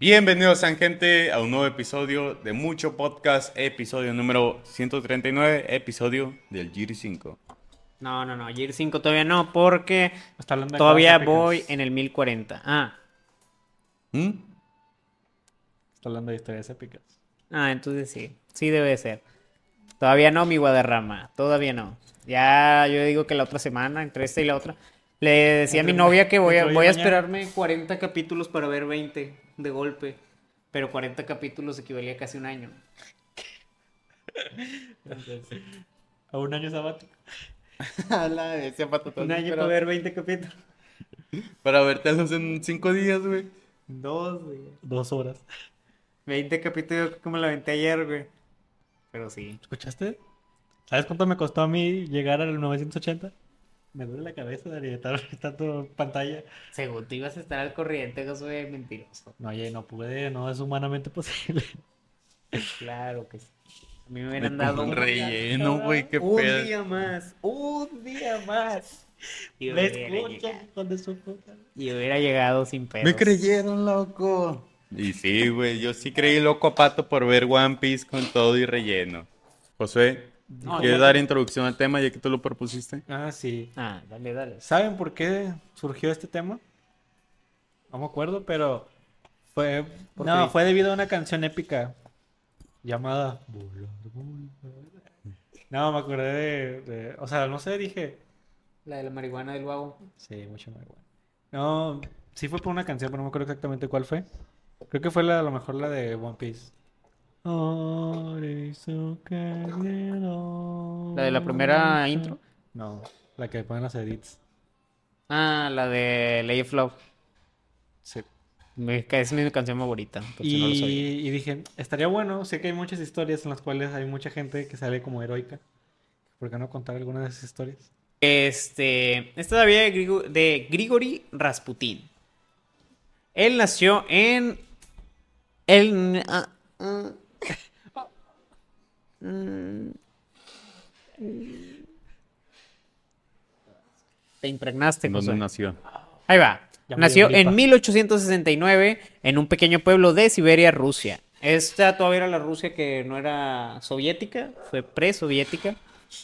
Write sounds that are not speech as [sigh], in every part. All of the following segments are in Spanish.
Bienvenidos, gente, a un nuevo episodio de Mucho Podcast, episodio número 139, episodio del Giri 5. No, no, no, Gear 5 todavía no, porque todavía voy en el 1040. Ah, ¿Mm? Está hablando de historias épicas. ah, entonces sí, sí debe ser. Todavía no, mi Guadarrama, todavía no. Ya yo digo que la otra semana, entre esta y la otra, le decía a mi novia que voy a, voy a esperarme 40 capítulos para ver 20 de golpe. Pero 40 capítulos equivalía a casi un año. A un año sabático. [laughs] Un año para ver 20 capítulos. Para vértelos en cinco días, güey. Dos, güey. Dos horas. 20 capítulos como la aventé ayer, güey. Pero sí. ¿Escuchaste? ¿Sabes cuánto me costó a mí llegar al 980? Me duele la cabeza de estar [laughs] tanto pantalla. Según tú ibas a estar al corriente, Josué, mentiroso. No, oye, no pude, no es humanamente posible. Claro que sí. A mí me hubieran dado un un relleno, güey, qué un pedo. día más, un día más. Y [laughs] ¿Me escuchan? de su puta? y hubiera llegado sin pedos. Me creyeron, loco. Y sí, güey, yo sí creí loco a pato por ver One Piece con todo y relleno. Josué, No, ¿quieres ya- dar introducción al tema ya que tú lo propusiste? Ah, sí. Ah, dale, dale. ¿Saben por qué surgió este tema? No me acuerdo, pero fue ¿Por no, qué? fue debido a una canción épica llamada. No, me acordé de, de- o sea, no sé, dije, La de la marihuana del vago. sí, mucho más bueno. No, sí fue por una canción, pero no me acuerdo exactamente cuál fue. Creo que fue la, a lo mejor la de One Piece. ¿La de la primera intro? No, la que ponen los edits. Ah, la de Lay of Love. Sí. Es mi canción favorita. no lo Y, dije, estaría bueno, sé que hay muchas historias en las cuales hay mucha gente que sale como heroica. ¿Por qué no contar alguna de esas historias? Este, esta todavía de, Grigo- de Grigori Rasputin. Él nació en. El. ah, ah, mm, Te impregnaste, ¿Dónde Josué. nació? Ahí va. Ya Nació en 1869 en un pequeño pueblo de Siberia, Rusia. Esta todavía era la Rusia que no era soviética, fue pre-soviética.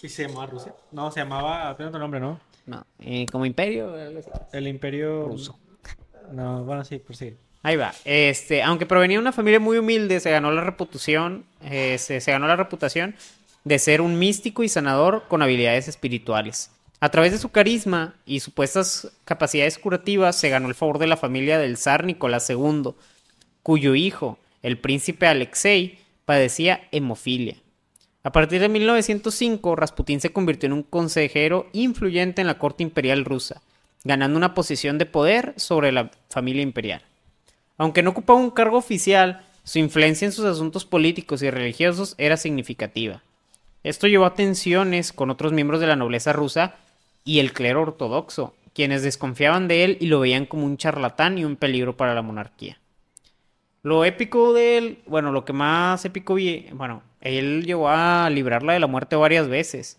¿Y se llamaba Rusia? No, se llamaba, tiene otro nombre, ¿no? No, eh, como imperio. El imperio Ruso. No, bueno, sí, pues sí. Ahí va. Este, aunque provenía de una familia muy humilde, se ganó la reputación, se, se ganó la reputación de ser un místico y sanador con habilidades espirituales. A través de su carisma y supuestas capacidades curativas, se ganó el favor de la familia del zar Nicolás II, cuyo hijo, el príncipe Alexei, padecía hemofilia. A partir de 1905, Rasputín se convirtió en un consejero influyente en la corte imperial rusa, ganando una posición de poder sobre la familia imperial. Aunque no ocupaba un cargo oficial, su influencia en sus asuntos políticos y religiosos era significativa. Esto llevó a tensiones con otros miembros de la nobleza rusa y el clero ortodoxo, quienes desconfiaban de él y lo veían como un charlatán y un peligro para la monarquía. Lo épico de él, bueno, lo que más épico vi, bueno, él llegó a librarla de la muerte varias veces.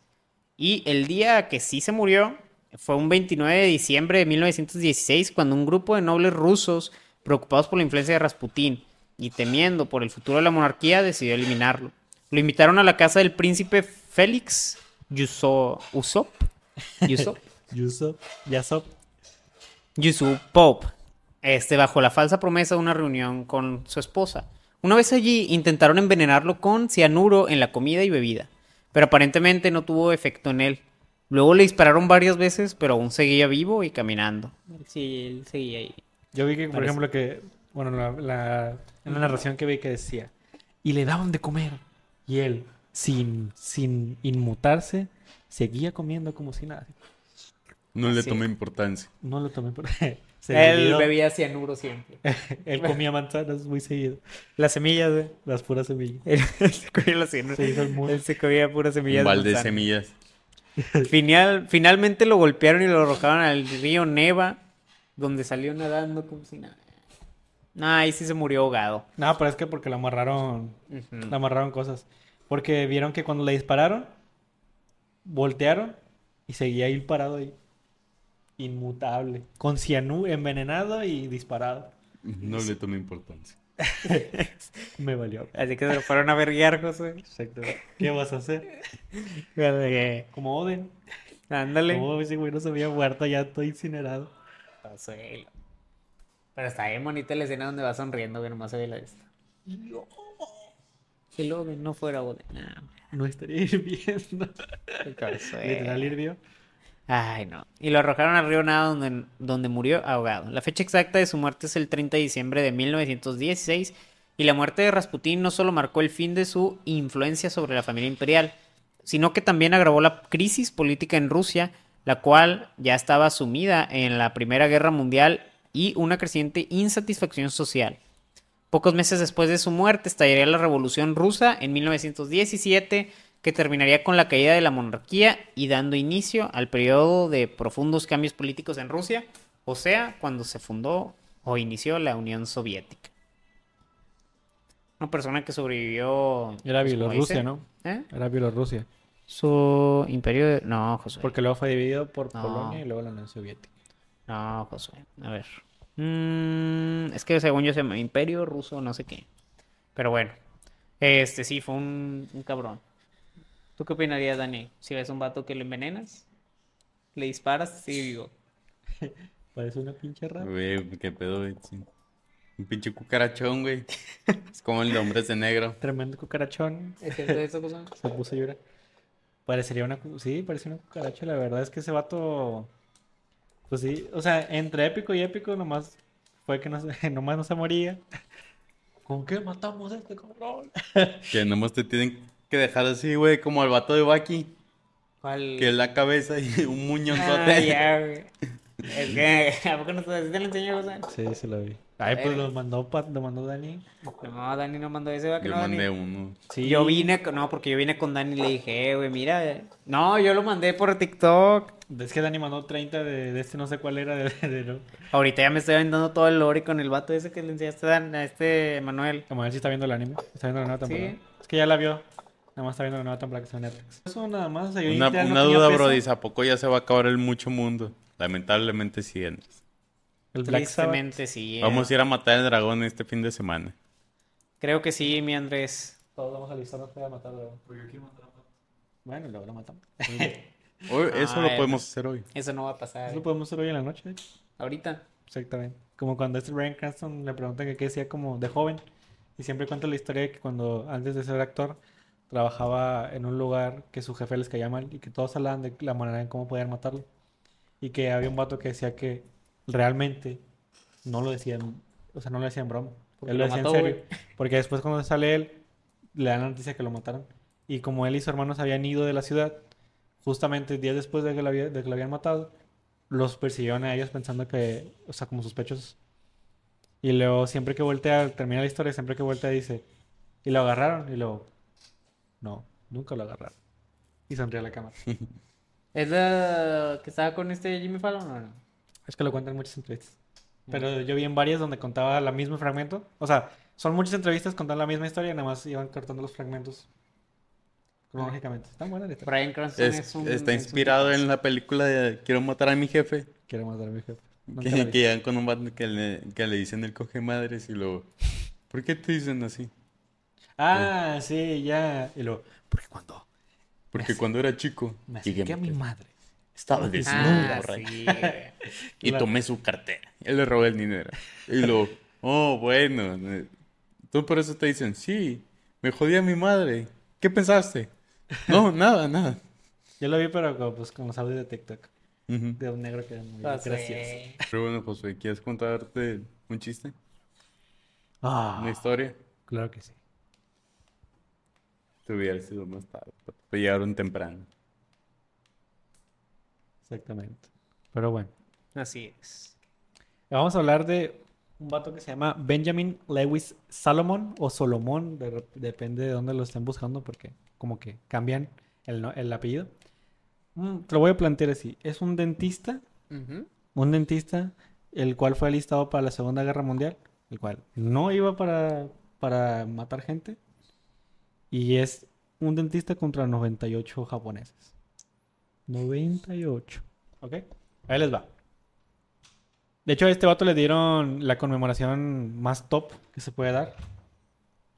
Y el día que sí se murió fue un 29 de diciembre de 1916, cuando un grupo de nobles rusos, preocupados por la influencia de Rasputín y temiendo por el futuro de la monarquía, decidió eliminarlo. Lo invitaron a la casa del príncipe Félix Yuso- Usop, Yusop, [laughs] Yusuf, Yasop. Yusupov, este, bajo la falsa promesa de una reunión con su esposa. Una vez allí intentaron envenenarlo con cianuro en la comida y bebida, pero aparentemente no tuvo efecto en él. Luego le dispararon varias veces, pero aún seguía vivo y caminando. Sí, él seguía ahí. Yo vi que, por Parece. ejemplo, que, bueno, la, la- en la narración que vi que decía, y le daban de comer. Y él, sin, sin inmutarse, seguía comiendo como si nada. No le Sí. tomé importancia. No lo tomé por... [laughs] Se él bebía cianuro siempre. [laughs] Él comía manzanas muy seguido. Las semillas, güey. Las puras semillas. Él [laughs] se comía las cianuro. Se hizo el. Él se comía puras semillas. Un de balde de manzana. semillas. Final, finalmente lo golpearon y lo arrojaron al río Neva, donde salió nadando como si nada. No, ahí sí se murió ahogado. No, pero es que porque le amarraron, le amarraron cosas. Porque vieron que cuando le dispararon, voltearon y seguía ahí parado ahí. Inmutable. Con cianú envenenado y disparado. No le tomé importancia. [laughs] Me valió. Así que se lo fueron a verguiar, José. Exacto. ¿Qué vas a hacer? Como Oden. Ándale. Como ese güey no se había muerto, ya estoy incinerado. Consuelo. Pero está bien bonita la escena donde va sonriendo, que nomás se ve la esta. Si Logan no fuera Oden. Ah, No estaría [laughs] hirviendo. Literal hirvió. Ay, no. Y lo arrojaron al río Nada donde, donde murió ahogado. La fecha exacta de su muerte es el 30 de diciembre de 1916 y la muerte de Rasputín no solo marcó el fin de su influencia sobre la familia imperial, sino que también agravó la crisis política en Rusia, la cual ya estaba sumida en la Primera Guerra Mundial y una creciente insatisfacción social. Pocos meses después de su muerte estallaría la Revolución Rusa en 1917, que terminaría con la caída de la monarquía y dando inicio al periodo de profundos cambios políticos en Rusia, o sea, cuando se fundó o inició la Unión Soviética. Una persona que sobrevivió... Era pues, Bielorrusia, ¿no? ¿Eh? Era Bielorrusia. Su imperio de... No, Josué. Porque luego fue dividido por No. Polonia y luego la Unión Soviética. No, Josué. A ver. Mm, es que según yo se llama Imperio Ruso, no sé qué. Pero bueno. Este sí, fue un, un cabrón. ¿Tú qué opinarías, Dani? Si ves un vato que le envenenas, le disparas, sí, digo. [laughs] Parece una pinche rata. Güey, qué pedo, güey. sí. Un pinche cucarachón, güey. Es como el de hombres de negro. Tremendo cucarachón. ¿Es eso, Josué? Se puso a llorar. Parecería una... cu- Sí, parecía una cucaracha. La verdad es que ese vato... Pues sí. O sea, entre épico y épico nomás fue que no se... [laughs] nomás no se moría. ¿Con qué matamos a este cabrón? [laughs] Que nomás te tienen que dejar así, güey, como al vato de Baki. ¿Cuál? Que la cabeza y [laughs] un Ah, muñonzote. ya, güey. Es que, ¿a poco no te, te lo enseñó? Sí, se lo vi. Ay, pues lo mandó, lo mandó Dani. No, Dani no mandó ese, ¿va que Yo no, Dani? mandé uno. Sí. Yo vine, con- no, porque yo vine con Dani y le dije, eh, güey, mira. eh". No, yo lo mandé por TikTok. Es que Dani mandó 30 de, de este no sé cuál era de, de- de- Ahorita ya me estoy aventando todo el lore con el vato ese que le enseñaste Dan- a este Manuel. Como él sí está viendo el anime. Está viendo la nueva Sí. temporada. Es que ya la vio. Nada más está viendo la nueva temporada que está en Netflix. Eso nada más. o sea, yo Una, no duda, bro. Dice, ¿a poco ya se va a acabar el mucho mundo? Lamentablemente sí, Andrés. El Black sí. eh. Vamos a ir a matar al dragón este fin de semana. Creo que sí, mi Andrés. Todos vamos a alistarnos para matar. Porque yo quiero matar. Bueno, luego lo matamos. [laughs] Hoy- eso lo Ay, podemos hacer hoy. Eso no va a pasar. Eso eh. lo podemos hacer hoy en la noche. de hecho. Ahorita. Exactamente. Como cuando este Brian Cranston le preguntan que qué decía como de joven. Y siempre cuenta la historia de que cuando antes de ser actor trabajaba en un lugar que su jefe les caía mal y que todos hablaban de la manera en cómo podían matarlo. Y que había un vato que decía que realmente no lo decían, o sea, no lo decían broma. Porque él lo lo decía mató, en serio. Porque después cuando sale él, le dan la noticia que lo mataron. Y como él y su hermano se habían ido de la ciudad, justamente días después de que lo, había- de que lo habían matado, los persiguieron a ellos pensando que, o sea, como sospechosos. Y luego siempre que voltea, termina la historia, siempre que voltea dice, y lo agarraron, y luego, no, nunca lo agarraron. Y sonríe a la cámara. [laughs] ¿Es la que estaba con este Jimmy Fallon o no? Es que lo cuentan en muchas entrevistas. Pero yo vi en varias donde contaba la mismo fragmento. O sea, son muchas entrevistas contando la misma historia y nada más iban cortando los fragmentos cronológicamente. Están buenas la historia. Brian Cranston es, Es- un. está es un inspirado en la película de Quiero matar a mi jefe. Quiero matar a mi jefe. Que, que llegan con un vato que le, que le dicen el coge madres y luego, ¿por qué te dicen así? Ah, sí, ya. Y luego, porque cuando Porque cuando era chico, me llegué acerqué a mi madre. Estaba desnudo, Ah, rey, sí, [laughs] y Claro. tomé su cartera. Él le robé el dinero. Y luego, oh, bueno. eh, Tú por eso te dicen, sí, me jodí a mi madre. ¿Qué pensaste? No, [laughs] nada, nada. Yo lo vi, pero con, pues, con los audios de TikTok. De un negro que era muy Pues, gracioso. Pero bueno, Josué, ¿quieres contarte un chiste? Ah, ¿Una historia? claro que sí. Te hubiera sido más tarde. Pero llegaron temprano. Exactamente. Pero bueno. Así es. Vamos a hablar de un vato que se llama Benjamin Lewis Salomon o Solomón, de depende de dónde lo estén buscando porque como que cambian el, el apellido. Mm, te lo voy a plantear así. Es un dentista, un dentista, el cual fue alistado para la Segunda Guerra Mundial, el cual no iba para, para matar gente. Y es un dentista contra 98 japoneses. 98. ¿Ok? Ahí les va. De hecho, a este vato le dieron la conmemoración más top que se puede dar.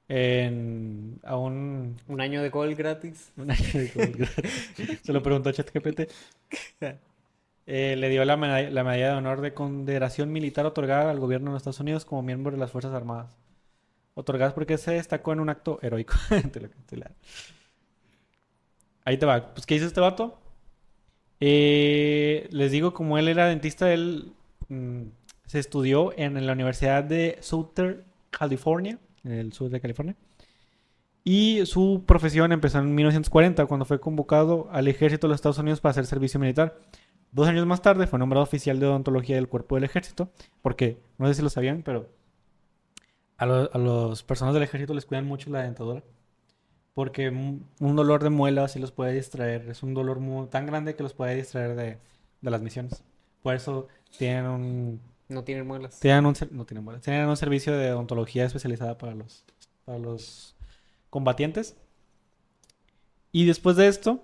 En, a un, Un año de gol gratis. [laughs] un año de COVID. Se lo preguntó a ChatGPT. Eh, le dio la medalla, la medalla de honor de consideración militar otorgada al gobierno de los Estados Unidos como miembro de las Fuerzas Armadas. Otorgadas porque se destacó en un acto heroico. [laughs] Ahí te va. Pues, ¿qué hizo este vato? Eh, les digo, como él era dentista, él mm, se estudió en la Universidad de Southern California, en el sur de California. Y su profesión empezó en 1940, cuando fue convocado al ejército de los Estados Unidos para hacer servicio militar. Dos años más tarde fue nombrado oficial de odontología del cuerpo del ejército, porque, no sé si lo sabían, pero a, a las personas del ejército les cuidan mucho la dentadura. Porque un dolor de muela sí los puede distraer. Es un dolor muy, tan grande que los puede distraer de, de las misiones. Por eso tienen un, No tienen muelas. tienen un, no tienen muelas, tienen un servicio de odontología especializada para los, para los combatientes. Y después de esto,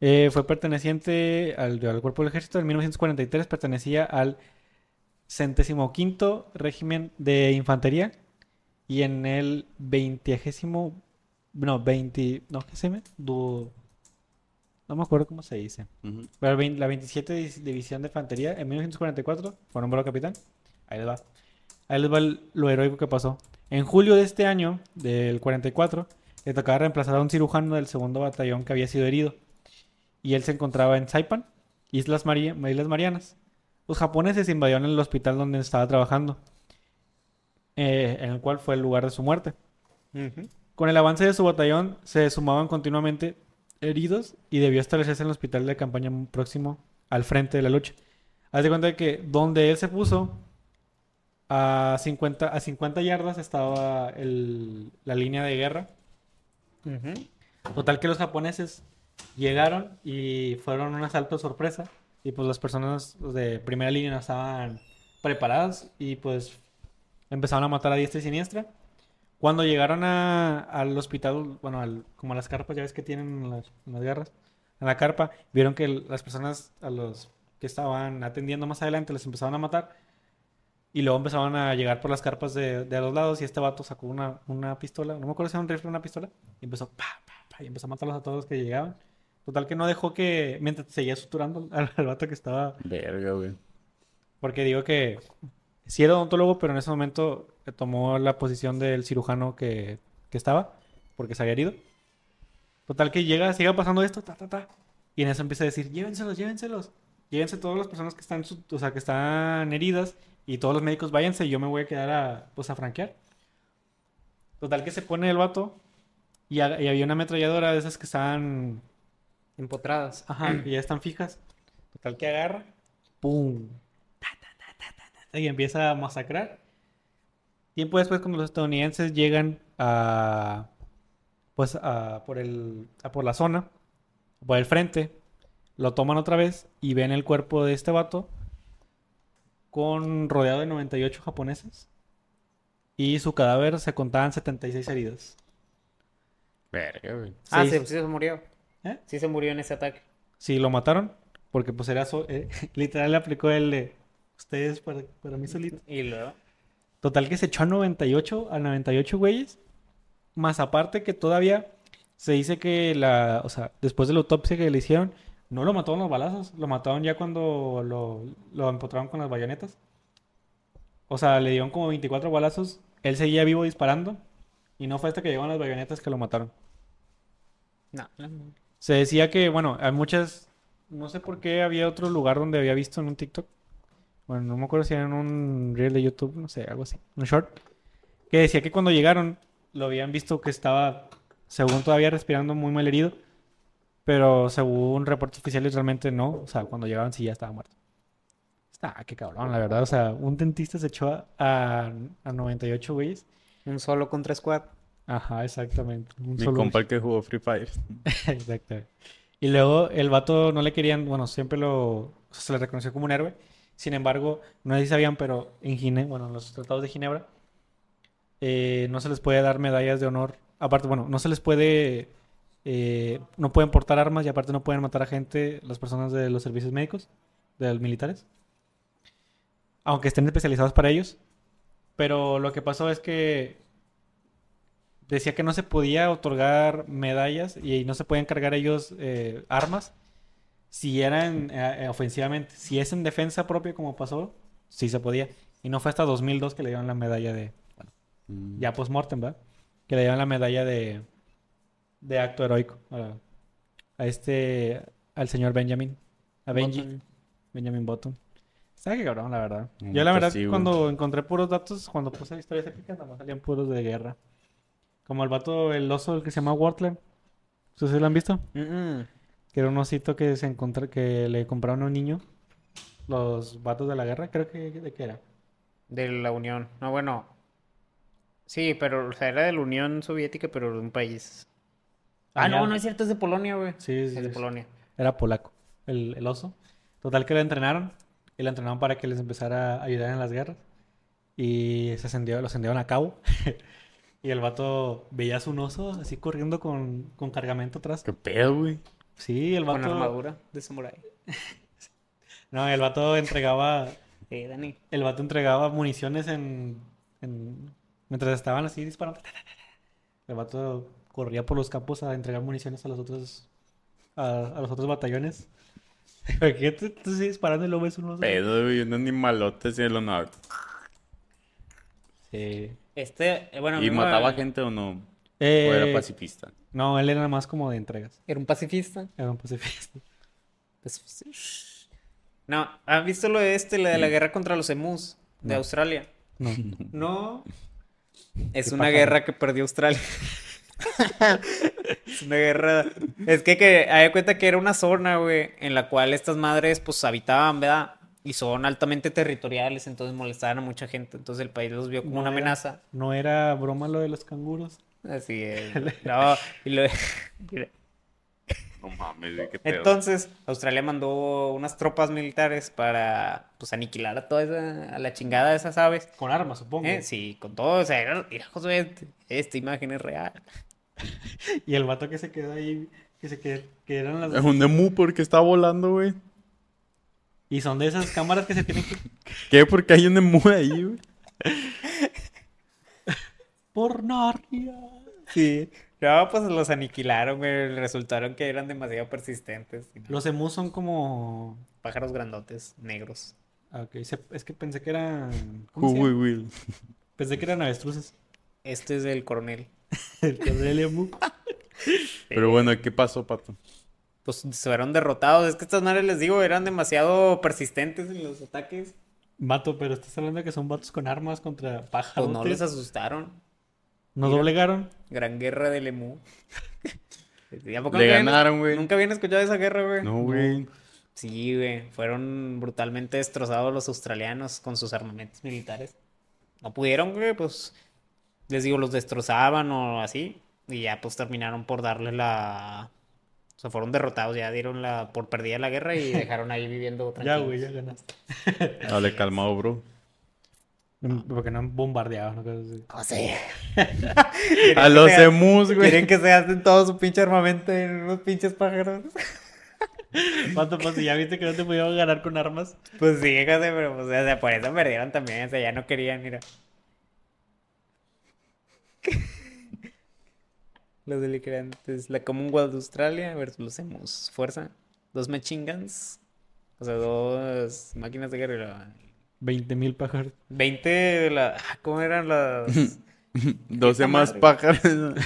eh, fue perteneciente al, al cuerpo del ejército. En 1943 pertenecía al centésimo quinto régimen de infantería. Y en el veintiagésimo, no, 20, no, ¿qué se? Du- no me acuerdo cómo se dice. Pero la 27 Dis- División de Infantería en 1944 fue nombrado capitán. Ahí les va. Ahí les va lo heroico que pasó. En julio de este año, del 44, le tocaba reemplazar a un cirujano del segundo batallón que había sido herido. Y él se encontraba en Saipan, Islas, María, Islas Marianas. Los japoneses invadieron el hospital donde estaba trabajando, eh, en el cual fue el lugar de su muerte. Con el avance de su batallón se sumaban continuamente heridos y debió establecerse en el hospital de campaña próximo al frente de la lucha. Haz de cuenta que donde él se puso, a 50, a 50 yardas estaba el- la línea de guerra. Total que los japoneses llegaron y fueron un asalto sorpresa. Y pues las personas de primera línea no estaban preparadas y pues empezaron a matar a diestra y siniestra. Cuando llegaron a- al hospital, bueno, al- como a las carpas, ya ves que tienen en las, en las guerras, en la carpa, vieron que las personas a los que estaban atendiendo más adelante les empezaron a matar. Y luego empezaban a llegar por las carpas de, de a los lados y este vato sacó una, una pistola, no me acuerdo si era un rifle o una pistola, y empezó pa, pa, pa, y empezó a matarlos a todos los que llegaban. Total que no dejó que, mientras seguía suturando al, al vato que estaba Verga, güey. porque digo que sí era odontólogo, pero en ese momento eh, tomó la posición del cirujano que, que estaba, porque se había herido. Total que llega, siga pasando esto, ta, ta, ta. Y en eso empieza a decir, llévenselos, llévenselos. Llévense todas las personas que están, o sea, que están heridas y todos los médicos váyanse y yo me voy a quedar a, pues, a franquear. Total que se pone el vato y, ha- y había una ametralladora de esas que estaban Empotradas. Ajá, que ya están fijas. Total que agarra. ¡Pum! Ta, ta, ta, ta, ta, ta, y empieza a masacrar. Tiempo después, cuando los estadounidenses llegan a. Pues a por el. a por la zona. Por el frente. Lo toman otra vez y ven el cuerpo de este vato. Con rodeado de 98 japoneses. Y su cadáver se contaban 76 heridas. Verga, güey. Ah, Sí. sí, sí se murió. ¿Eh? Sí se murió en ese ataque. Sí, lo mataron. Porque pues era so- eh, [laughs] literal le aplicó el de ustedes para, para mí solito. Y luego. Total que se echó a 98, a 98 güeyes. Más aparte que todavía se dice que la, o sea, después de la autopsia que le hicieron, no lo mataron los balazos, lo mataron ya cuando lo, lo empotraron con las bayonetas. O sea, le dieron como 24 balazos, él seguía vivo disparando y no fue hasta que llegaron las bayonetas que lo mataron. No. Se decía que, bueno, hay muchas. No sé por qué había otro lugar donde había visto en un TikTok. Bueno, no me acuerdo si era en un reel de YouTube, no sé, algo así. Un short. Que decía que cuando llegaron lo habían visto que estaba, según todavía respirando, muy mal herido. Pero según reportes oficiales, realmente no. O sea, cuando llegaban sí ya estaba muerto. Está, qué cabrón, la verdad. O sea, un dentista se echó a, a, a 98 güeyes. Un solo contra squad. Ajá, exactamente. Un Mi solo- compa el que jugó Free Fire. [laughs] Exacto. Y luego el vato no le querían, bueno, siempre lo, o sea, se le reconoció como un héroe. Sin embargo, no sé si sabían, pero en Gine, bueno, en los tratados de Ginebra, eh, no se les puede dar medallas de honor. Aparte, bueno, no se les puede, eh, no pueden portar armas y aparte no pueden matar a gente, las personas de los servicios médicos, de los militares. aunque estén especializados para ellos. Pero lo que pasó es que decía que no se podía otorgar medallas y no se podían cargar ellos eh, armas si eran eh, eh, ofensivamente. Si es en defensa propia como pasó, sí se podía. Y no fue hasta 2002 que le dieron la medalla de... Bueno, Mm. ya post-mortem, ¿verdad? Que le dieron la medalla de, de acto heroico a, a este... al señor Benjamin. A Benji. Button. Benjamin Button. Sabe que cabrón, la verdad. Mm, Yo la verdad, sí, cuando encontré puros datos, cuando puse historias épicas, nada más salían puros de guerra. Como el vato, el oso, el que se llama Wartler. ¿Ustedes lo han visto? Mm-mm. Que era un osito que se encontró, que le compraron a un niño. Los vatos de la guerra, creo que, ¿de qué era? De la Unión. No, bueno. Sí, pero o sea, era de la Unión Soviética, pero de un país. Ah, Allá. no, no es cierto, es de Polonia, güey. Sí, Es sí, de sí. Polonia. Era polaco, el, el oso. Total que lo entrenaron. Y lo entrenaron para que les empezara a ayudar en las guerras. Y se ascendió, lo ascendieron a cabo. [laughs] y el vato veías un oso así corriendo con, con cargamento atrás. ¿Qué pedo, güey? Sí, el Con vato. armadura de samurai. [laughs] No, el vato entregaba. Sí, Dani. El vato entregaba municiones en. en- mientras estaban así disparando. El vato corría por los campos a entregar municiones a los otros. a, a los otros batallones. ¿Qué te estás disparando y luego ves un oso? Pedo, güey. Un animalote así de lo nada. Sí. Este, eh, bueno, ¿Y me- mataba gente o no? ¿O Eh, era pacifista? No, él era más como de entregas. Era un pacifista. Era un pacifista. Sí. No, ¿han visto lo de este, lo de la guerra contra los emus de No. Australia? No. [laughs] No. Es ¿Qué una pasa? guerra que perdió Australia. [laughs] es una guerra. Es que, que hay cuenta que era una zona, güey, en la cual estas madres, pues, habitaban, ¿verdad? Y son altamente territoriales, entonces molestaban a mucha gente. Entonces el país los vio como No una era- amenaza. No era broma lo de los canguros. Así es. [laughs] No, y lo- No mames, güey. Qué pedo. Entonces, Australia mandó unas tropas militares para, pues, aniquilar a toda esa, a la chingada de esas aves. Con armas, supongo. Eh, Sí, con todo, o sea, era- mira, Josué, esta imagen es real. [laughs] Y el vato que se quedó ahí, que se quedó, que eran las... Es un emu porque está volando, güey. Y son de esas cámaras que se tienen que... ¿Qué? Porque hay un emu ahí, güey. [laughs] Por Narnia. Sí. No, pues los aniquilaron, güey. Resultaron que eran demasiado persistentes. Los emus son como... Pájaros grandotes, negros. Ah, ok, es que pensé que eran... ¿Cómo Who se we llama? will. Pensé que eran avestruces. Este es el coronel. [laughs] El coronel emu. Pero bueno, ¿qué pasó, pato? Pues se fueron derrotados. Es que estas madres, les digo, eran demasiado persistentes en los ataques. Vato, pero estás hablando de que son vatos con armas contra Pues pájaros. no les asustaron. ¿No Mira. doblegaron? Gran guerra del emu. ¿Y [laughs] a poco Le nunca habían- ganaron, güey. ¿Nunca habían escuchado esa guerra, güey? No, güey. Sí, güey. Fueron brutalmente destrozados los australianos con sus armamentos militares. No pudieron, güey, pues. Les digo, los destrozaban o así. Y ya, pues terminaron por darle la. O sea, fueron derrotados, ya dieron la por perdida la guerra y [laughs] dejaron ahí viviendo Ya, tranquilos. güey, ya ganaste. Dale, calmado, bro. Porque no han bombardeado, ¿no? Así. O sea, [laughs] A los emus, güey. Quieren que se hacen todo su pinche armamento en unos pinches pájaros. [laughs] Vato, pues ya viste que no te pudieron ganar con armas. Pues sí, fíjate, pero pues, o sea, por eso perdieron también. O sea, ya no querían, mira. [laughs] Los delirantes. La Commonwealth de Australia versus los emus. Fuerza. Dos machine guns. O sea, dos máquinas de guerra. 20 mil pájaros. 20 de la... ah, ¿Cómo eran las...? [laughs] 12 Esta más madre. pájaros. [laughs]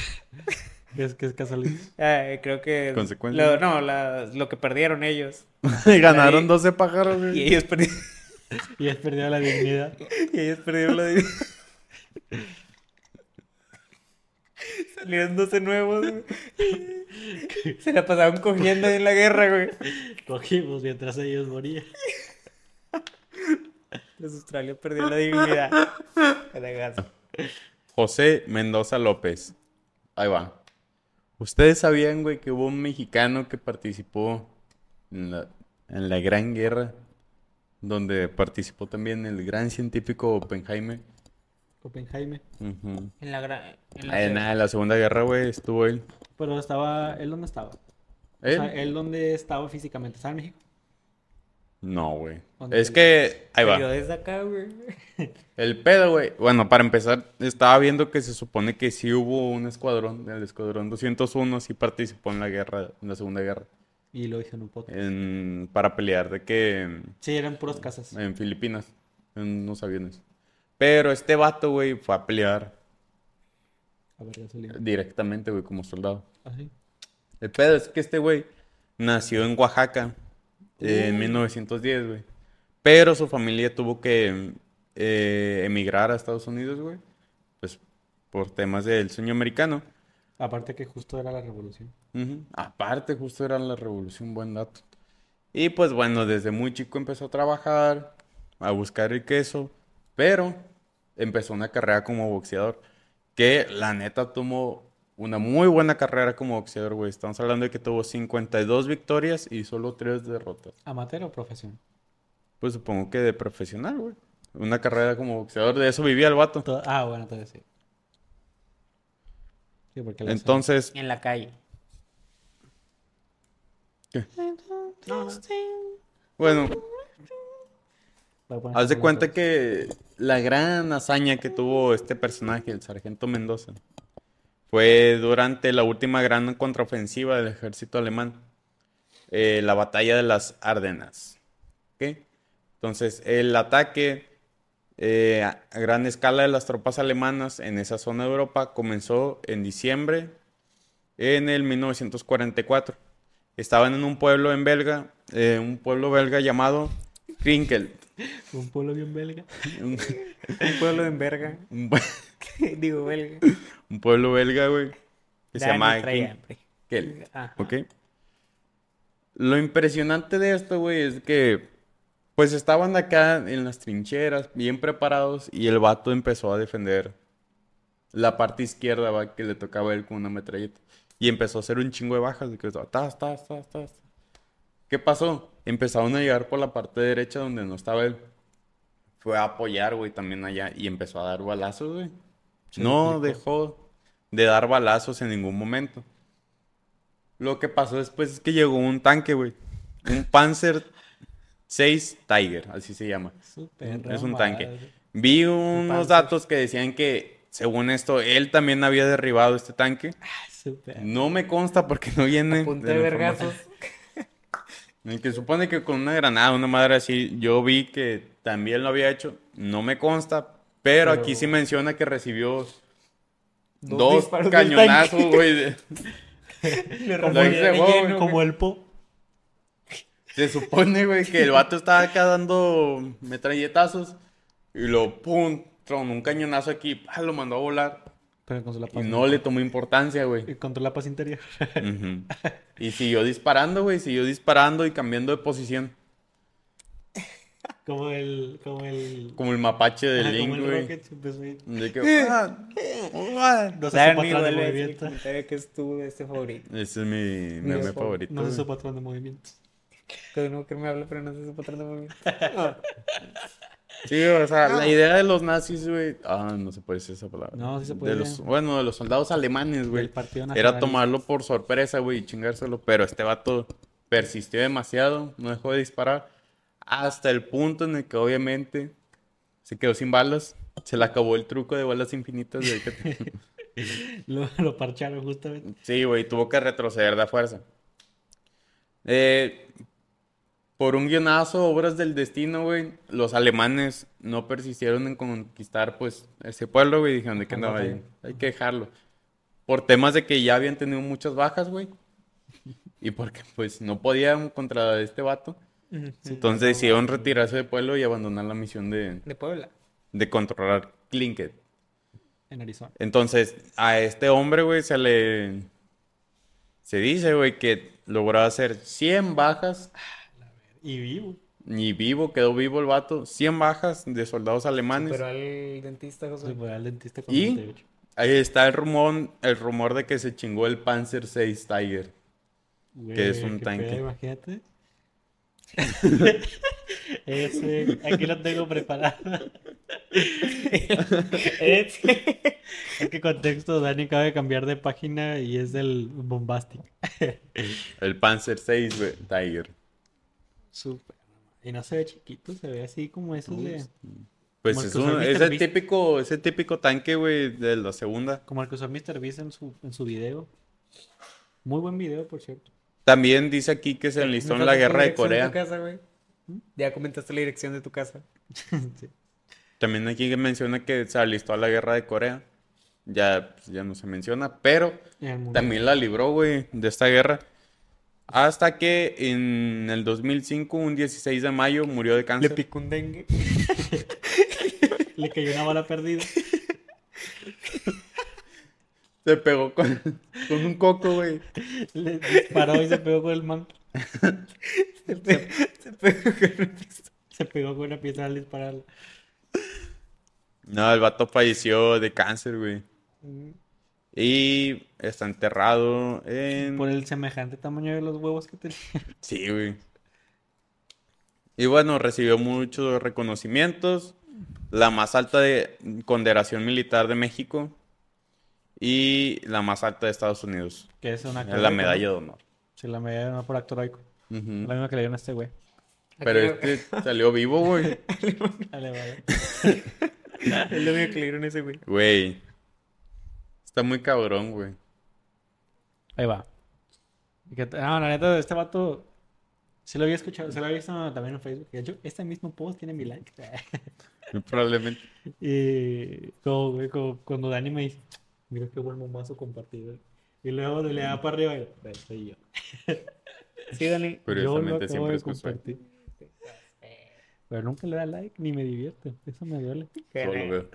Es, que es casualidad. Ah, creo que... Consecuencia. Lo, no, la- lo que perdieron ellos. [laughs] Ganaron Ahí. 12 pájaros, güey. Y ellos perdieron... Y has perdido la dignidad. Y ellos perdieron la dignidad. Salieron 12 nuevos, güey. Se la pasaban cogiendo en la guerra, güey. Cogimos mientras ellos morían. Los australianos perdieron la dignidad. [laughs] José Mendoza López. Ahí va. ¿Ustedes sabían, güey, que hubo un mexicano que participó en la, en la Gran Guerra? Donde participó también el gran científico Oppenheimer. Oppenheimer. Ujú. En la gran... En en, en la Segunda Guerra, güey, estuvo él. Pero estaba. ¿Él dónde estaba? O ¿Él? sea, ¿él dónde estaba físicamente? ¿Estaba en México? No, güey. ¿Dónde Es que, ahí va. Desde acá, güey. El pedo, güey. Bueno, para empezar, estaba viendo que se supone que sí hubo un escuadrón, el escuadrón 201, sí participó en la guerra, en la Segunda Guerra, Y lo dije en un podcast. en- para pelear de que Sí, eran puras casas. en Filipinas, en unos aviones. Pero este vato, güey, fue a pelear A ver, ya salió. directamente, güey, como soldado. Así. El pedo es que este güey nació en Oaxaca eh, en 1910, güey. Pero su familia tuvo que eh, emigrar a Estados Unidos, güey. Pues por temas del sueño americano. Aparte que justo era la revolución. Aparte, justo era la revolución, buen dato. Y pues bueno, desde muy chico empezó a trabajar, a buscar el queso, pero empezó una carrera como boxeador, que la neta tomó una muy buena carrera como boxeador, güey. Estamos hablando de que tuvo 52 victorias y solo 3 derrotas. ¿Amateur o profesión? Pues supongo que de profesional, güey. Una carrera como boxeador, de eso vivía el vato. To- Ah, bueno, entonces sí. Sí, porque la Entonces, En la calle. ¿Qué? No, no. bueno, Haz de cuenta que la gran hazaña que tuvo este personaje, el sargento Mendoza, fue durante la última gran contraofensiva del ejército alemán, eh, la batalla de las Ardenas. ¿ok? Entonces, el ataque eh, a gran escala de las tropas alemanas en esa zona de Europa comenzó en diciembre en el 1944. Estaban en un pueblo en belga, eh, un pueblo belga llamado Krinkel. Un pueblo bien belga. Un, Un pueblo en verga. [laughs] [laughs] Digo, belga. un pueblo belga, güey, que se llama trae Kin- hambre. Kel, Ajá. ¿ok? Lo impresionante de esto, güey, es que pues estaban acá en las trincheras, bien preparados, y el vato empezó a defender la parte izquierda, va, que le tocaba a él con una metralleta. Y empezó a hacer un chingo de bajas, de que estaba, tas, tas, tas, tas. ¿Qué pasó? Empezaron a llegar por la parte derecha donde no estaba él. Fue a apoyar, güey, también allá, y empezó a dar balazos, güey. No dejó de dar balazos en ningún momento. Lo que pasó después es que llegó un tanque, güey. Un Panzer 6 Tiger, así se llama. Su perra Es un madre. tanque. Vi unos datos que decían que, según esto, él también había derribado este tanque. No me consta porque no viene. A punta de vergazos. [laughs] El que supone que con una granada, una madre así, yo vi que también lo había hecho. No me consta, pero, Pero- aquí sí menciona que recibió Dos cañonazos, güey. [laughs] Le Como, el, lleno, como po. Se supone, güey, que el vato estaba acá dando metralletazos y lo, pum, tronó un cañonazo aquí, ah, lo mandó a volar Pero con su y no le tomó importancia, güey. Y contra la paz interior. Y siguió disparando, güey, siguió disparando y cambiando de posición. Como el. Como el. Como el mapache del Ajá, Link, güey. De que, ah, ah. No sé su patrón de movimiento. que es tu este favorito. Ese es mi meme favorito. No sé su patrón de movimiento. Que uno que me habla, pero no sé su patrón de movimiento. [laughs] Sí, o sea, la idea de los nazis, güey. Ah, no se puede decir esa palabra. No, sí se De puede. los, bueno, de los soldados alemanes, güey. Del Partido Era tomarlo por sorpresa, güey, y chingárselo. Pero este vato persistió demasiado, no dejó de disparar. Hasta el punto en el que obviamente se quedó sin balas. Se le acabó el truco de balas infinitas. que- [laughs] Lo, lo parcharon justamente. Sí, güey, tuvo que retroceder de a fuerza. Eh, por un guionazo, obras del destino, güey, los alemanes no persistieron en conquistar, pues, ese pueblo, güey, dijeron de que no, hay que dejarlo. Por temas de que ya habían tenido muchas bajas, güey, y porque, pues, no podían contra este vato. Entonces decidieron retirarse del pueblo y abandonar la misión de, De Puebla. de controlar Klinket. En Arizona. Entonces, a este hombre, güey, se le... Se dice, güey, que logró hacer 100 bajas Y vivo. y vivo, quedó vivo el vato. 100 bajas de soldados alemanes. Pero al dentista, José. Se fue al dentista con ¿Y? 98. Ahí está el rumor, el rumor de que se chingó el Panzer 6 Tiger. Que es un tanque. pedo, imagínate. Ese, aquí lo tengo preparado. [laughs] es que contexto, Dani acaba de cambiar de página y es del Bombastic. El Panzer 6 güey, Tiger. Súper. Y no se ve chiquito, se ve así como esos de... Pues Como el es, un, es el típico, ese típico tanque, güey, de la segunda. Como el que usó Mr. Beast en su, en su video. Muy buen video, por cierto. También dice aquí que se enlistó en la guerra de Corea. casa, güey. Ya comentaste la dirección de tu casa. [laughs] También aquí menciona que se alistó a la guerra de Corea. Ya, pues, ya no se menciona, pero también la libró, güey, de esta guerra. Hasta que en el 2005, un 16 de mayo, murió de Le cáncer. picó un dengue. [laughs] Le cayó una bala perdida. Se pegó con, con un coco, güey. Le disparó y se pegó con el man. Se pe- se pegó con una pistola. Se pegó con una piedra al disparar. No, el vato falleció de cáncer, güey. Y está enterrado en... Por el semejante tamaño de los huevos que tenía. Sí, güey. Y bueno, recibió muchos reconocimientos. La más alta de condecoración militar de México. Y la más alta de Estados Unidos. Que es una La medalla de honor. Sí, la medalla de honor por actor heroico. La misma que le dieron a este güey. Pero Aquí- este [laughs] salió vivo, güey. [laughs] Dale, vale. [laughs] Es lo único que le dieron a ese güey. Güey. Está muy cabrón, güey. Ahí va. No, la neta, este vato. Sí lo había escuchado, se lo había visto también en Facebook. Hecho, este mismo post tiene mi like. Probablemente. y como, güey, como cuando Dani me dice, mira qué buen momazo compartido. Y luego le da para arriba y "Ve, soy yo. [laughs] Sí, Dani. Yo lo Curiosamente acabo siempre compartir. Pero nunca le da like ni me divierte. Eso me duele.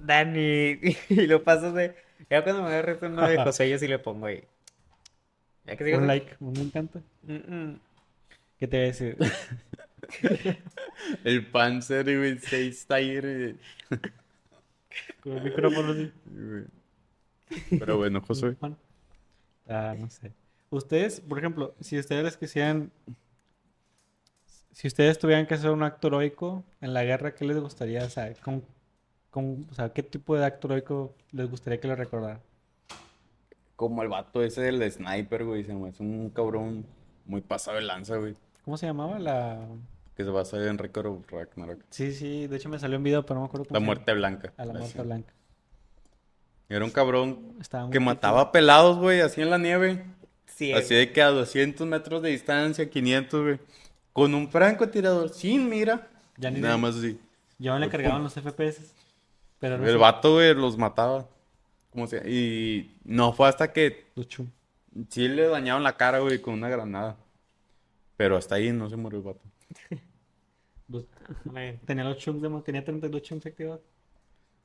Dani. [laughs] Y lo pasas de. Ya cuando me agarre uno de José, yo sí le pongo ahí. Ya que digas. Un like, me encanta. Mm, mm. ¿Qué te voy a decir? [laughs] El Panzer, güey, 6 Tiger. Con el micrófono así. Pero bueno, Josué. [laughs] Ah, no sé. Ustedes, por ejemplo, si ustedes les quisieran. Si ustedes tuvieran que hacer un acto heroico en la guerra, ¿qué les gustaría? O sea, ¿con, con- o sea, ¿qué tipo de acto heroico les gustaría que lo recordaran? Como el vato ese del sniper, güey. Se me hace un cabrón muy pasado de lanza, güey. ¿Cómo se llamaba? La. Que se basa en Record of Ragnarok. Sí, sí, de hecho me salió un video, pero no me acuerdo cómo La se muerte blanca. A la muerte Así. blanca. Era un cabrón que mataba pelados, güey, así en la nieve. Sí, Así de que a 200 metros de distancia, 500, güey. Con un francotirador sin mira. Ya ni- Nada más así. Yo le cargaban los FPS. Pero no El vato, güey, los mataba. Como sea. Y no fue hasta que los chum. sí le dañaron la cara, güey, con una granada. Pero hasta ahí no se murió el vato. [laughs] Bueno, Tenía los chunks de tenía 32 chunks activados.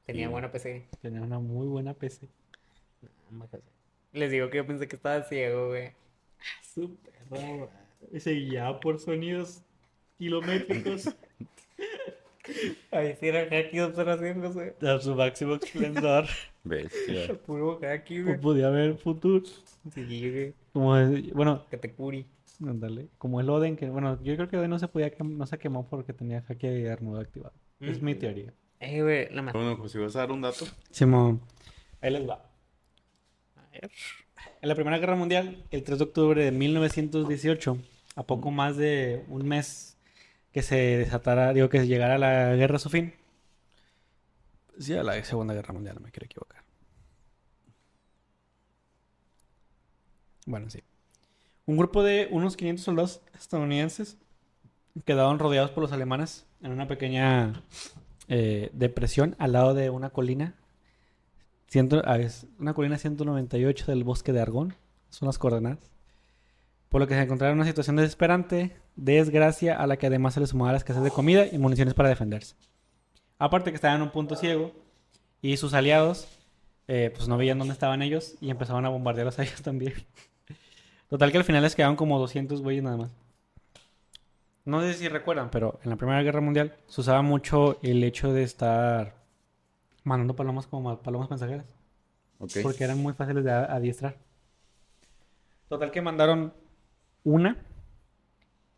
Tenía Sí. buena PC. Tenía una muy buena PC. Les digo que yo pensé que estaba ciego, güey. Súper raro. Y se guiaba por sonidos kilométricos [laughs] Ahí sí era hacky de observación, José. a su máximo esplendor. [laughs] Bestia. [laughs] Puro hacky, güey. podía ver futuro. Sí, güey. Como es- bueno, Que te curi. ándale. Como el Oden, que bueno, yo creo que Oden no se podía quem- no se quemó porque tenía jaque de Arnudo activado. Es Mm. mi teoría. Eh, güey, la mejor. Bueno, pues si vas a dar un dato. Simón. Ahí les va. A ver. En la Primera Guerra Mundial, el 3 de octubre de 1918, a poco más de un mes que se desatara, digo, que llegara la guerra a su fin. Sí, a la Segunda Guerra Mundial, no me quiero equivocar. Bueno, sí. Un grupo de unos 500 soldados estadounidenses quedaron rodeados por los alemanes en una pequeña eh, depresión al lado de una colina Ciento- ah, una colina 198 del bosque de Argón. Son las coordenadas. Por lo que se encontraron en una situación desesperante, desgracia, a la que además se le sumaba la escasez de comida y municiones para defenderse. Aparte que estaban en un punto ciego y sus aliados eh, pues no veían dónde estaban ellos y empezaban a bombardearlos a ellos [laughs] también. Total que al final les quedaban como 200 güeyes nada más. No sé si recuerdan, pero en la Primera Guerra Mundial se usaba mucho el hecho de estar mandando palomas como ma- palomas mensajeras. Porque eran muy fáciles de adiestrar. Total que mandaron una.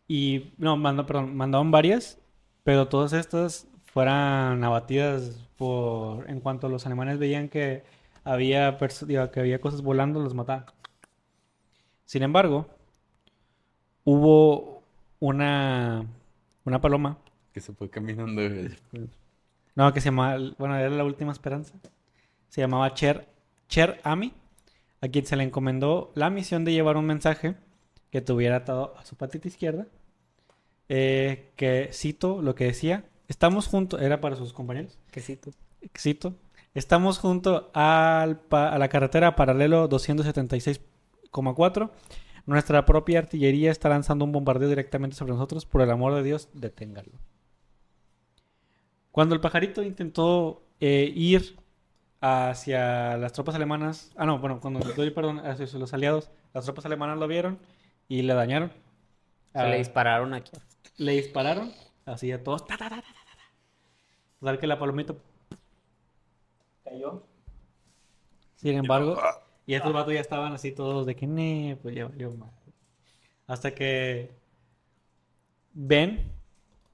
Y. No, mandó, perdón, mandaron varias. Pero todas estas fueran abatidas por. En cuanto los alemanes veían que había, que había cosas volando, los mataban. Sin embargo, hubo una. Una paloma Que se fue caminando. No, que se llamaba, bueno, era la última esperanza. Se llamaba Cher, Cher Ami, a quien se le encomendó la misión de llevar un mensaje que tuviera atado a su patita izquierda. eh, que cito lo que decía: Estamos juntos, era para sus compañeros. Que tú. Cito: Estamos junto al pa- a la carretera paralelo 276,4. Nuestra propia artillería está lanzando un bombardeo directamente sobre nosotros. Por el amor de Dios, deténgalo. Cuando el pajarito intentó eh, ir hacia las tropas alemanas, ah no, bueno, cuando doy perdón, hacia los aliados, las tropas alemanas lo vieron y le dañaron. Se Ah, le dispararon aquí. le dispararon, así a todos. ta, ta, ta, ta, ta, ta. Total que la palomita cayó. Sin embargo, y estos vatos ya estaban así todos de que, "Nee, pues ya valió mal. Hasta que ven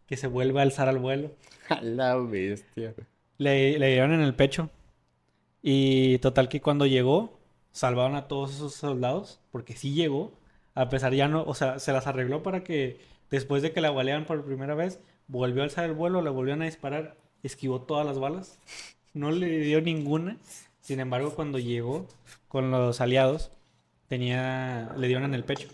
que se vuelve a alzar al vuelo. A la bestia. Le, le dieron en el pecho. Y total que cuando llegó, salvaron a todos esos soldados. Porque sí llegó. A pesar ya no, o sea, se las arregló para que después de que la balearan por primera vez, volvió a alzar el vuelo, le volvieron a disparar, esquivó todas las balas. No le dio ninguna. Sin embargo, cuando llegó con los aliados, tenía, le dieron en el pecho.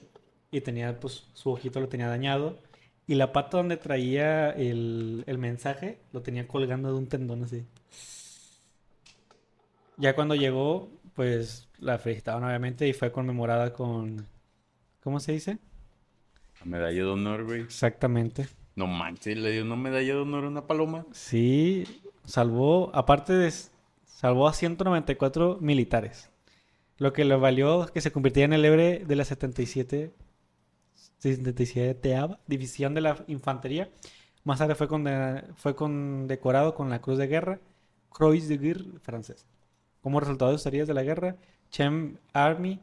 Y tenía, pues, su ojito lo tenía dañado. Y la pata donde traía el, el mensaje lo tenía colgando de un tendón así. Ya cuando llegó, pues la felicitaron obviamente y fue conmemorada con... ¿Cómo se dice? La medalla de honor, güey. Exactamente. No manches, le dio una medalla de honor a una paloma. Sí, salvó, aparte de... Salvó a 194 militares. Lo que le valió que se convirtiera en el héroe de la 77... 77 División de la Infantería. Más tarde fue, fue condecorado con la Cruz de Guerra, Croix de Guerre francés. Como resultado de sus heridas de la guerra, Chem Army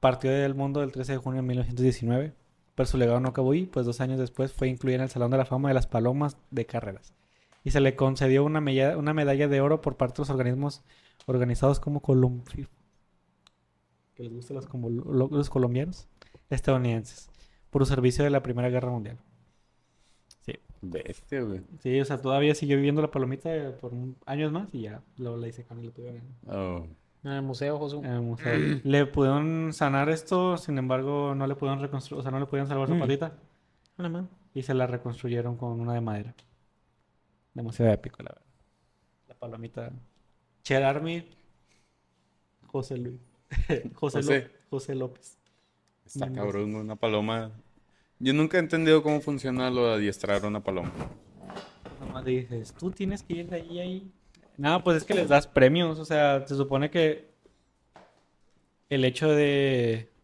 partió del mundo el 13 de junio de 1919, pero su legado no acabó ahí, pues dos años después fue incluida en el Salón de la Fama de las Palomas de Carreras. Y se le concedió una, mella- una medalla de oro por parte de los organismos organizados como Colum... que les gustan los, como lo- los colombianos estadounidenses, por su servicio de la Primera Guerra Mundial. Sí. Bestia, güey. Sí, o sea, todavía siguió viviendo la palomita por un- años más y ya luego la hice con el tuvieron en- Oh. En el museo, Josu. en el museo. Le pudieron sanar esto, sin embargo, no le pudieron reconstruir, o sea, no le pudieron salvar su Mm. patita y se la reconstruyeron con una de madera. Demasiado épico, la verdad. La palomita. Cher Army, José Luis. [laughs] José, José. Ló- José López. Está cabrón, una paloma. Yo nunca he entendido cómo funciona lo de adiestrar una paloma. Nomás dices, tú tienes que ir de ahí a ahí. No, pues es que les das premios. O sea, se supone que el hecho de. [laughs]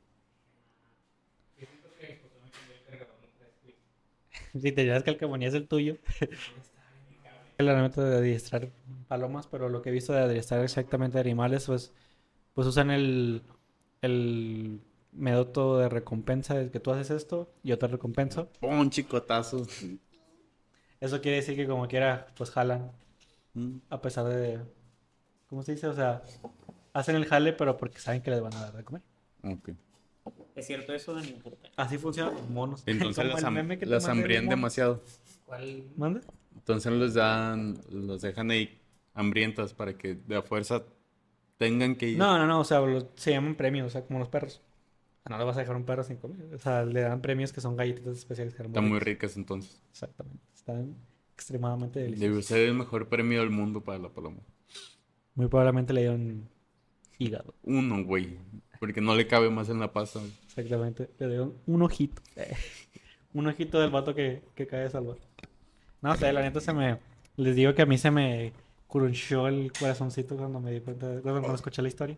Si te llevas que el que es el tuyo. [laughs] La neta de adiestrar palomas, pero lo que he visto de adiestrar exactamente animales, pues, pues usan el, el método de recompensa, de que tú haces esto, yo te recompenso. ¡Pum! Chicotazos. Eso quiere decir que como quiera, pues jalan. Mm. A pesar de... ¿Cómo se dice? O sea, hacen el jale, pero porque saben que les van a dar de comer. Ok. ¿Es cierto eso, Dani? Así funcionan los monos. Entonces las, las hambrían demasiado. ¿Cuál? ¿Manda? Entonces los dan, los dejan ahí hambrientas para que de a fuerza tengan que ir. No, no, no. O sea, se llaman premios, o sea, como los perros. No le vas a dejar un perro sin comer. O sea, le dan premios que son galletitas especiales. que Están muy ricas. entonces. Exactamente. Están extremadamente deliciosas. Debe ser el mejor premio del mundo para la paloma. Muy probablemente le dieron hígado. Uno, güey. Porque no le cabe más en la pasta. Exactamente. Le dieron un ojito. [laughs] un ojito del vato que, que cae de salvar. No sé, la neta se me... Les digo que a mí se me crunchó el corazoncito cuando me di cuenta, de- cuando, cuando escuché la historia.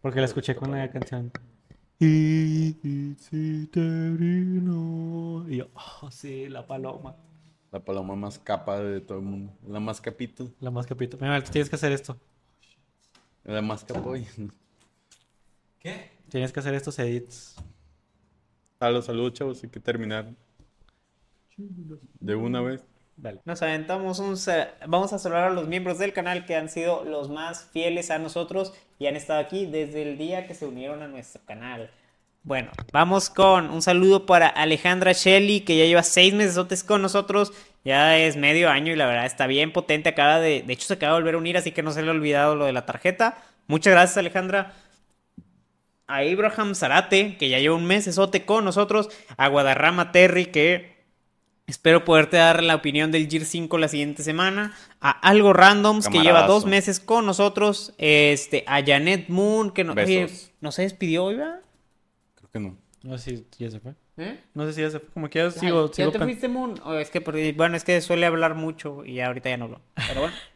Porque la escuché con la canción. Y yo, oh, sí, la paloma. La paloma más capa de todo el mundo. La más capito. La más capito. Mira, tú tienes que hacer esto. La más capoy. [laughs] Tienes que hacer estos edits. A los saludos, chavos. Hay que terminar. De una vez. Nos aventamos Vamos a saludar a los miembros del canal que han sido los más fieles a nosotros y han estado aquí desde el día que se unieron a nuestro canal. Bueno, vamos con un saludo para Alejandra Shelley, que ya lleva seis meses con nosotros. Ya es medio año y la verdad está bien potente. Acaba de. De hecho, se acaba de volver a unir, así que no se le ha olvidado lo de la tarjeta. Muchas gracias, Alejandra. A Abraham Zarate, que ya lleva un mes con nosotros. A Guadarrama Terry, que Espero poderte dar la opinión del Gear 5 la siguiente semana. A Algo Randoms, que lleva dos meses con nosotros. Este, a Janet Moon, que no, no se despidió hoy, ¿verdad? Creo que no. No sé si ya se fue. ¿Eh? No sé si ya se fue. Como que ya sigo. ¿Ya te fuiste, Moon? es que, bueno, es que suele hablar mucho y ahorita ya no hablo. Pero bueno. [laughs]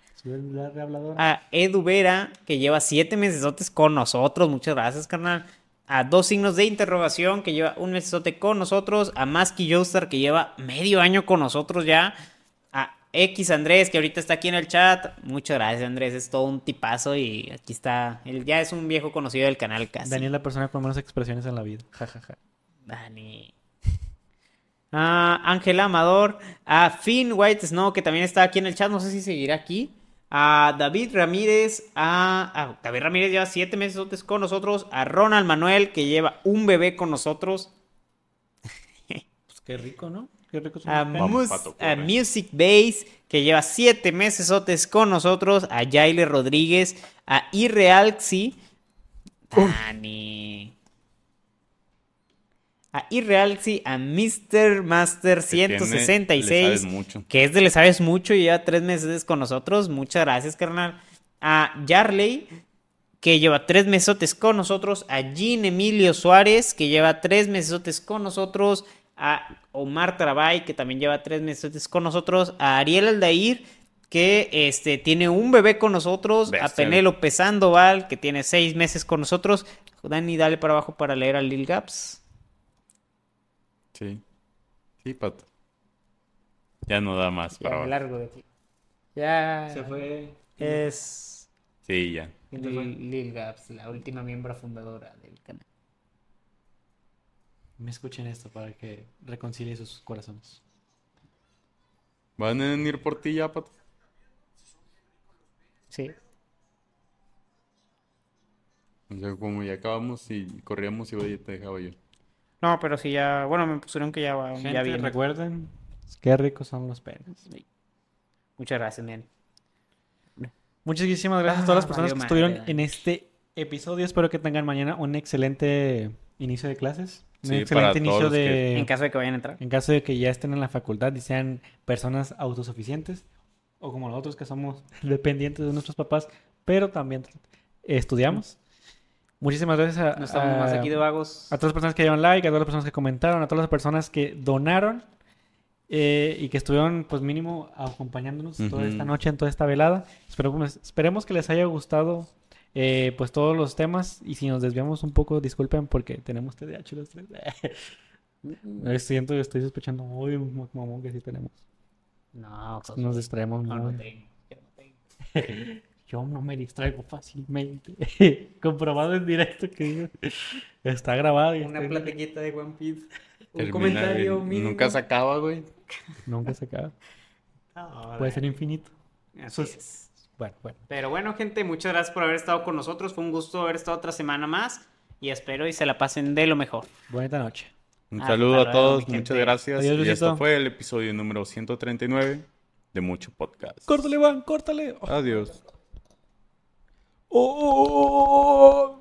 a Edu Vera, que lleva siete meses con nosotros. Muchas gracias, carnal a dos signos de interrogación que lleva un mesesote con nosotros, a Maski Joestar que lleva medio año con nosotros ya, a X Andrés que ahorita está aquí en el chat. Muchas gracias Andrés, es todo un tipazo y aquí está, él ya es un viejo conocido del canal casi. Daniel la persona con menos expresiones en la vida, jajaja. Dani. [laughs] A Ángela Amador, a Finn White Snow que también está aquí en el chat, no sé si seguirá aquí a David Ramírez, a, David Ramírez lleva siete meses con nosotros, a Ronald Manuel que lleva un bebé con nosotros. pues qué rico, ¿no? Qué rico a, Music Base que lleva siete meses con nosotros, a Yaile Rodríguez, a Irrealxi, Dani a Irrealxi, a Mr. Master 166, que es de Le Sabes Mucho y lleva tres meses con nosotros. Muchas gracias, carnal. A Yarley, que lleva tres mesotes con nosotros. A Jean Emilio Suárez, que lleva tres mesotes con nosotros. A Omar Trabay, que también lleva tres mesotes con nosotros. A Ariel Aldair, que este, tiene un bebé con nosotros. A Penélope Sandoval, que tiene seis meses con nosotros. Dani, dale para abajo para leer a Lil Gaps. Sí. Sí, Pato. Ya no da más para largo de aquí. Ya. Se fue. Es. Sí, ya. Lil, Gaps, la última miembro fundadora del canal. Me escuchen esto para que reconcilie sus corazones. ¿Van a venir por ti ya, Pato? Sí. O sea, como ya acabamos y corríamos y te dejaba yo. No, pero sí ya, bueno, me pusieron que ya, va, ya bien. recuerden, qué ricos son los penes. Muchas gracias, bien. Muchísimas gracias a todas las ah, personas que estuvieron en este episodio. Espero que tengan mañana un excelente inicio de clases. Un excelente inicio de... En caso de que vayan a entrar. En caso de que ya estén en la facultad y sean personas autosuficientes. O como nosotros que somos [laughs] dependientes de nuestros papás, pero también estudiamos. Muchísimas gracias a, no estamos más aquí de vagos. a todas las personas que dieron like, a todas las personas que comentaron, a todas las personas que donaron eh, y que estuvieron, pues mínimo, acompañándonos toda esta noche en toda esta velada. Esperemos, esperemos que les haya gustado eh, pues todos los temas y si nos desviamos un poco, disculpen porque tenemos TDAH los tres. [laughs] Siento que estoy sospechando muy mamón que sí tenemos. No, pues, nos distraemos no, no tengo, yo no [laughs] me distraigo fácilmente. [laughs] Comprobado en directo que está grabado. Y Una platiquita de One Piece. Un comentario mínimo. Nunca se acaba, güey. Nunca se acaba. Puede ser infinito. Eso es. Bueno, bueno. Pero bueno, gente, muchas gracias por haber estado con nosotros. Fue un gusto haber estado otra semana más. Y espero y se la pasen de lo mejor. Buena noche. Un saludo a todos, muchas gracias. y esto fue el episodio número 139 de Mucho Podcast. Córtale, Van, córtale. Adiós. 哦哦哦哦哦哦